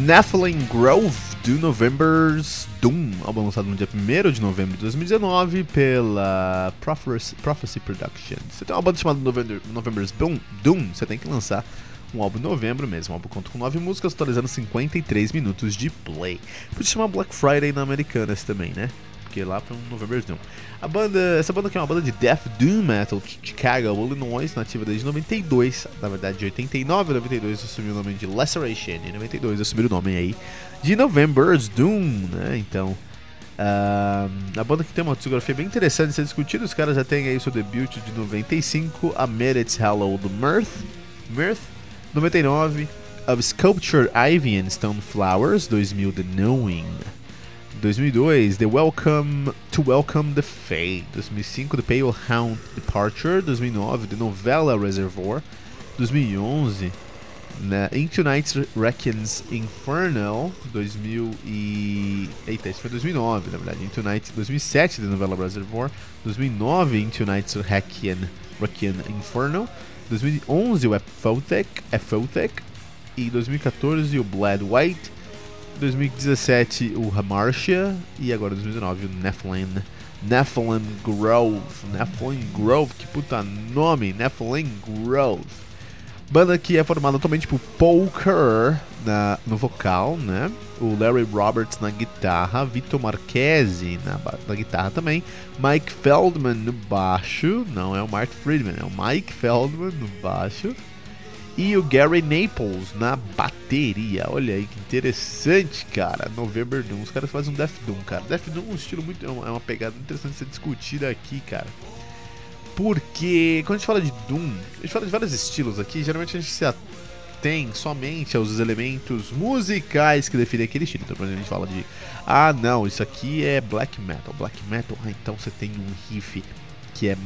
Nephilim Grove do November's Doom, álbum lançado no dia 1 de novembro de 2019 pela Prophecy, Prophecy Productions. Você tem uma banda chamada November, November's Doom, Doom, você tem que lançar um álbum em novembro mesmo. O álbum conta com 9 músicas, atualizando 53 minutos de play. Podia chamar Black Friday na Americanas também, né? Porque lá um November's Doom. A banda, essa banda aqui é uma banda de Death Doom Metal de Chicago, Illinois, nativa desde 92, na verdade de 89 a 92 assumiu o nome de Laceration, em 92 assumiu o nome aí de November's Doom, né? Então, uh, a banda que tem uma discografia bem interessante de ser discutida, os caras já têm aí seu debut de 95, A It's Hallowed Mirth, Mirth, 99, Of Sculpture Ivy and Stone Flowers, 2000 The Knowing. 2002, The Welcome to Welcome the Fade. 2005, The Pale Hound Departure. 2009, The Novella Reservoir. 2011, né, Into Night's Reckons Infernal. 2000 e... Eita, isso foi 2009, na verdade. Into Night 2007, The Novella Reservoir. 2009, Into Night's Requiem, Requiem Infernal. 2011, o Aphothic. E 2014, o Blood White. 2017 o Hamartia e agora 2019 o Nephilim. Nephilim Grove. Nephilim Grove, que puta nome, Nephilim Grove. Banda que é formada atualmente por Paul Kerr na, no vocal, né? O Larry Roberts na guitarra, Vitor Marquesi na, na guitarra também, Mike Feldman no baixo, não é o Mark Friedman, é o Mike Feldman no baixo e o Gary Naples na bateria. Olha aí que interessante, cara. November Doom. Os caras fazem um Death Doom, cara. Death Doom é um estilo muito. É uma pegada interessante de ser discutida aqui, cara. Porque quando a gente fala de Doom, a gente fala de vários estilos aqui. Geralmente a gente se atém somente aos elementos musicais que definem aquele estilo. Então, por exemplo, a gente fala de. Ah, não, isso aqui é black metal. Black metal, ah, então você tem um riff que é,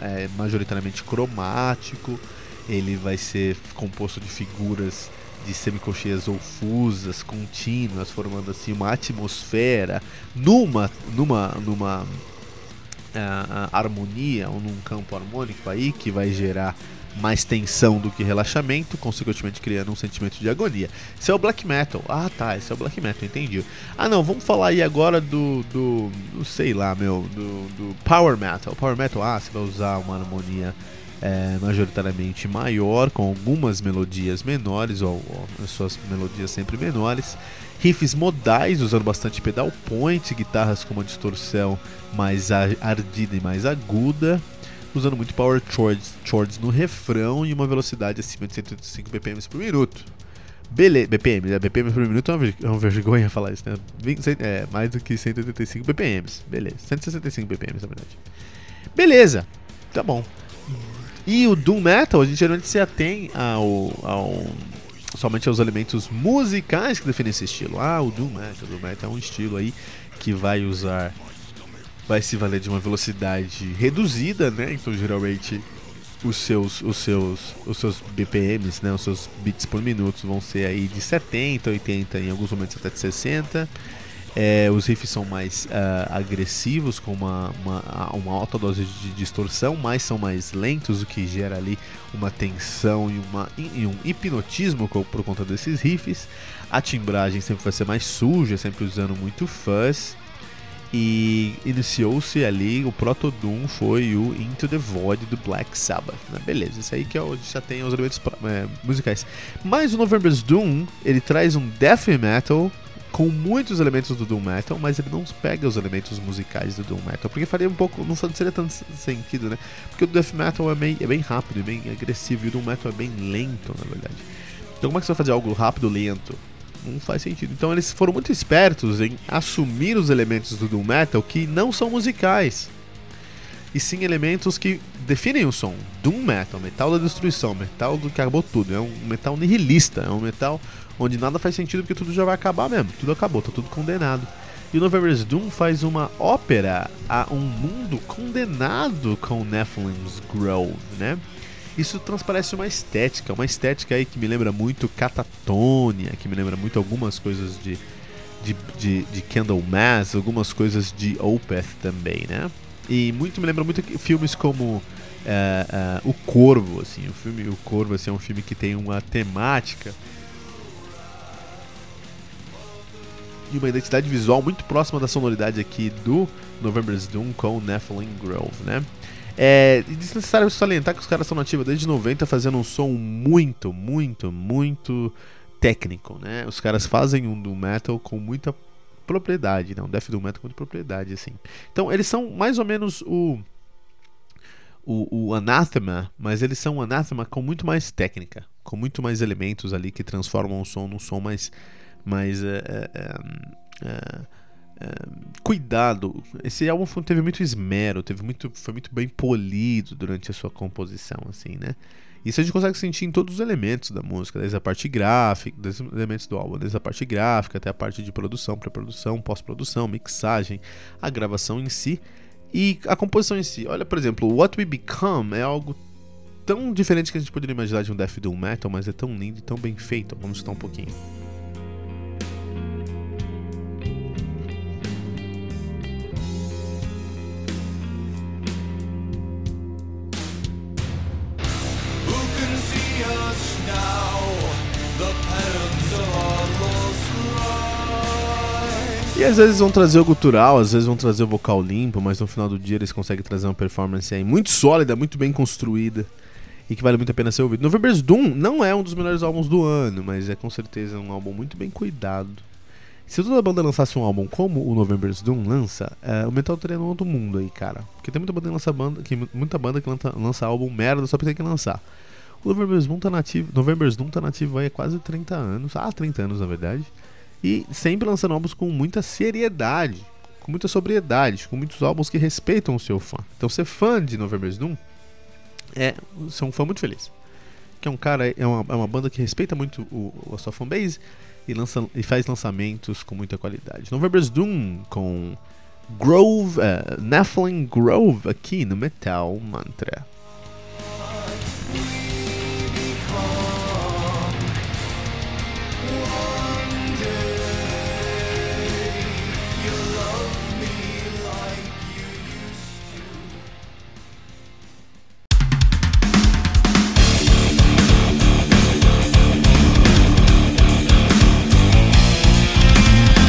é majoritariamente cromático ele vai ser composto de figuras de semicolcheias fusas, contínuas, formando assim uma atmosfera numa numa numa uh, harmonia ou num campo harmônico aí que vai gerar mais tensão do que relaxamento, consequentemente criando um sentimento de agonia. Esse é o black metal. Ah, tá, esse é o black metal, entendi. Ah, não, vamos falar aí agora do, do, do sei lá, meu, do, do power metal. Power metal, ah, você vai usar uma harmonia é, majoritariamente maior, com algumas melodias menores, ou, ou suas melodias sempre menores. Riffs modais, usando bastante pedal point, guitarras com uma distorção mais ardida e mais aguda usando muito power chords, chords no refrão e uma velocidade acima de 185 bpm por minuto. Beleza, BPM, né? BPM por minuto é uma, é uma vergonha falar isso, né? É, mais do que 185 BPM. Beleza, 165 BPM na verdade. Beleza, tá bom. E o Doom Metal, a gente geralmente se atém ao, ao, somente aos elementos musicais que definem esse estilo. Ah, o Doom Metal, o Doom Metal é um estilo aí que vai usar vai se valer de uma velocidade reduzida, né? Então geralmente os seus, os seus, os seus BPMs, né? Os seus bits por minuto vão ser aí de 70, 80, em alguns momentos até de 60. É, os riffs são mais uh, agressivos, com uma, uma, uma, alta dose de distorção, mas são mais lentos, o que gera ali uma tensão e, uma, e um hipnotismo por conta desses riffs. A timbragem sempre vai ser mais suja, sempre usando muito fuzz. E iniciou-se ali, o Proto Doom foi o Into the Void do Black Sabbath. Né? Beleza, isso aí que é já tem os elementos é, musicais. Mas o November's Doom, ele traz um death metal com muitos elementos do Doom Metal, mas ele não pega os elementos musicais do Doom Metal, porque faria um pouco, não seria tanto sentido, né? Porque o Death Metal é bem, é bem rápido, é bem agressivo, e o Doom Metal é bem lento, na verdade. Então como é que você vai fazer algo rápido, lento? não faz sentido. Então eles foram muito espertos em assumir os elementos do Doom Metal que não são musicais. E sim elementos que definem o som. Doom Metal, metal da destruição, metal do que acabou tudo. É um metal nihilista, é um metal onde nada faz sentido porque tudo já vai acabar mesmo. Tudo acabou, tá tudo condenado. E o November's Doom faz uma ópera a um mundo condenado com Nephilim's Grove, né? isso transparece uma estética, uma estética aí que me lembra muito Catatonia, que me lembra muito algumas coisas de, de, de, de Candlemass, algumas coisas de Opeth também, né? E muito me lembra muito filmes como uh, uh, O Corvo, assim, o filme O Corvo assim, é um filme que tem uma temática e uma identidade visual muito próxima da sonoridade aqui do November's Doom com Nephilim Grove, né? É desnecessário salientar que os caras estão nativos desde 90 fazendo um som muito, muito, muito técnico, né? Os caras fazem um do metal com muita propriedade, né? death do metal com propriedade, assim. Então eles são mais ou menos o o, o Anathema, mas eles são um Anathema com muito mais técnica, com muito mais elementos ali que transformam o som num som mais mais é, é, cuidado. Esse álbum teve muito esmero, teve muito, foi muito bem polido durante a sua composição, assim, né? Isso a gente consegue sentir em todos os elementos da música, desde a parte gráfica, desde os elementos do álbum, desde a parte gráfica até a parte de produção, pré-produção, pós-produção, mixagem, a gravação em si e a composição em si. Olha, por exemplo, What We Become é algo tão diferente que a gente poderia imaginar de um death doom metal, mas é tão lindo e tão bem feito. Vamos escutar um pouquinho. E às vezes vão trazer o cultural, às vezes vão trazer o vocal limpo, mas no final do dia eles conseguem trazer uma performance aí muito sólida, muito bem construída e que vale muito a pena ser ouvido. November's Doom não é um dos melhores álbuns do ano, mas é com certeza um álbum muito bem cuidado. Se toda banda lançasse um álbum como o November's Doom lança, é, o metal estaria no outro mundo aí, cara. Porque tem muita banda que lança, banda, que, muita banda que lança, lança álbum merda só porque tem que lançar. O November's Doom tá nativo, November's Doom tá nativo aí há quase 30 anos, ah, 30 anos na verdade. E sempre lançando álbuns com muita seriedade, com muita sobriedade, com muitos álbuns que respeitam o seu fã. Então ser fã de November's Doom é ser um fã muito feliz. Que é um cara, é uma, é uma banda que respeita muito o, a sua fanbase e, lança, e faz lançamentos com muita qualidade. November's Doom com Grove, uh, Nephilim Grove aqui no Metal Mantra.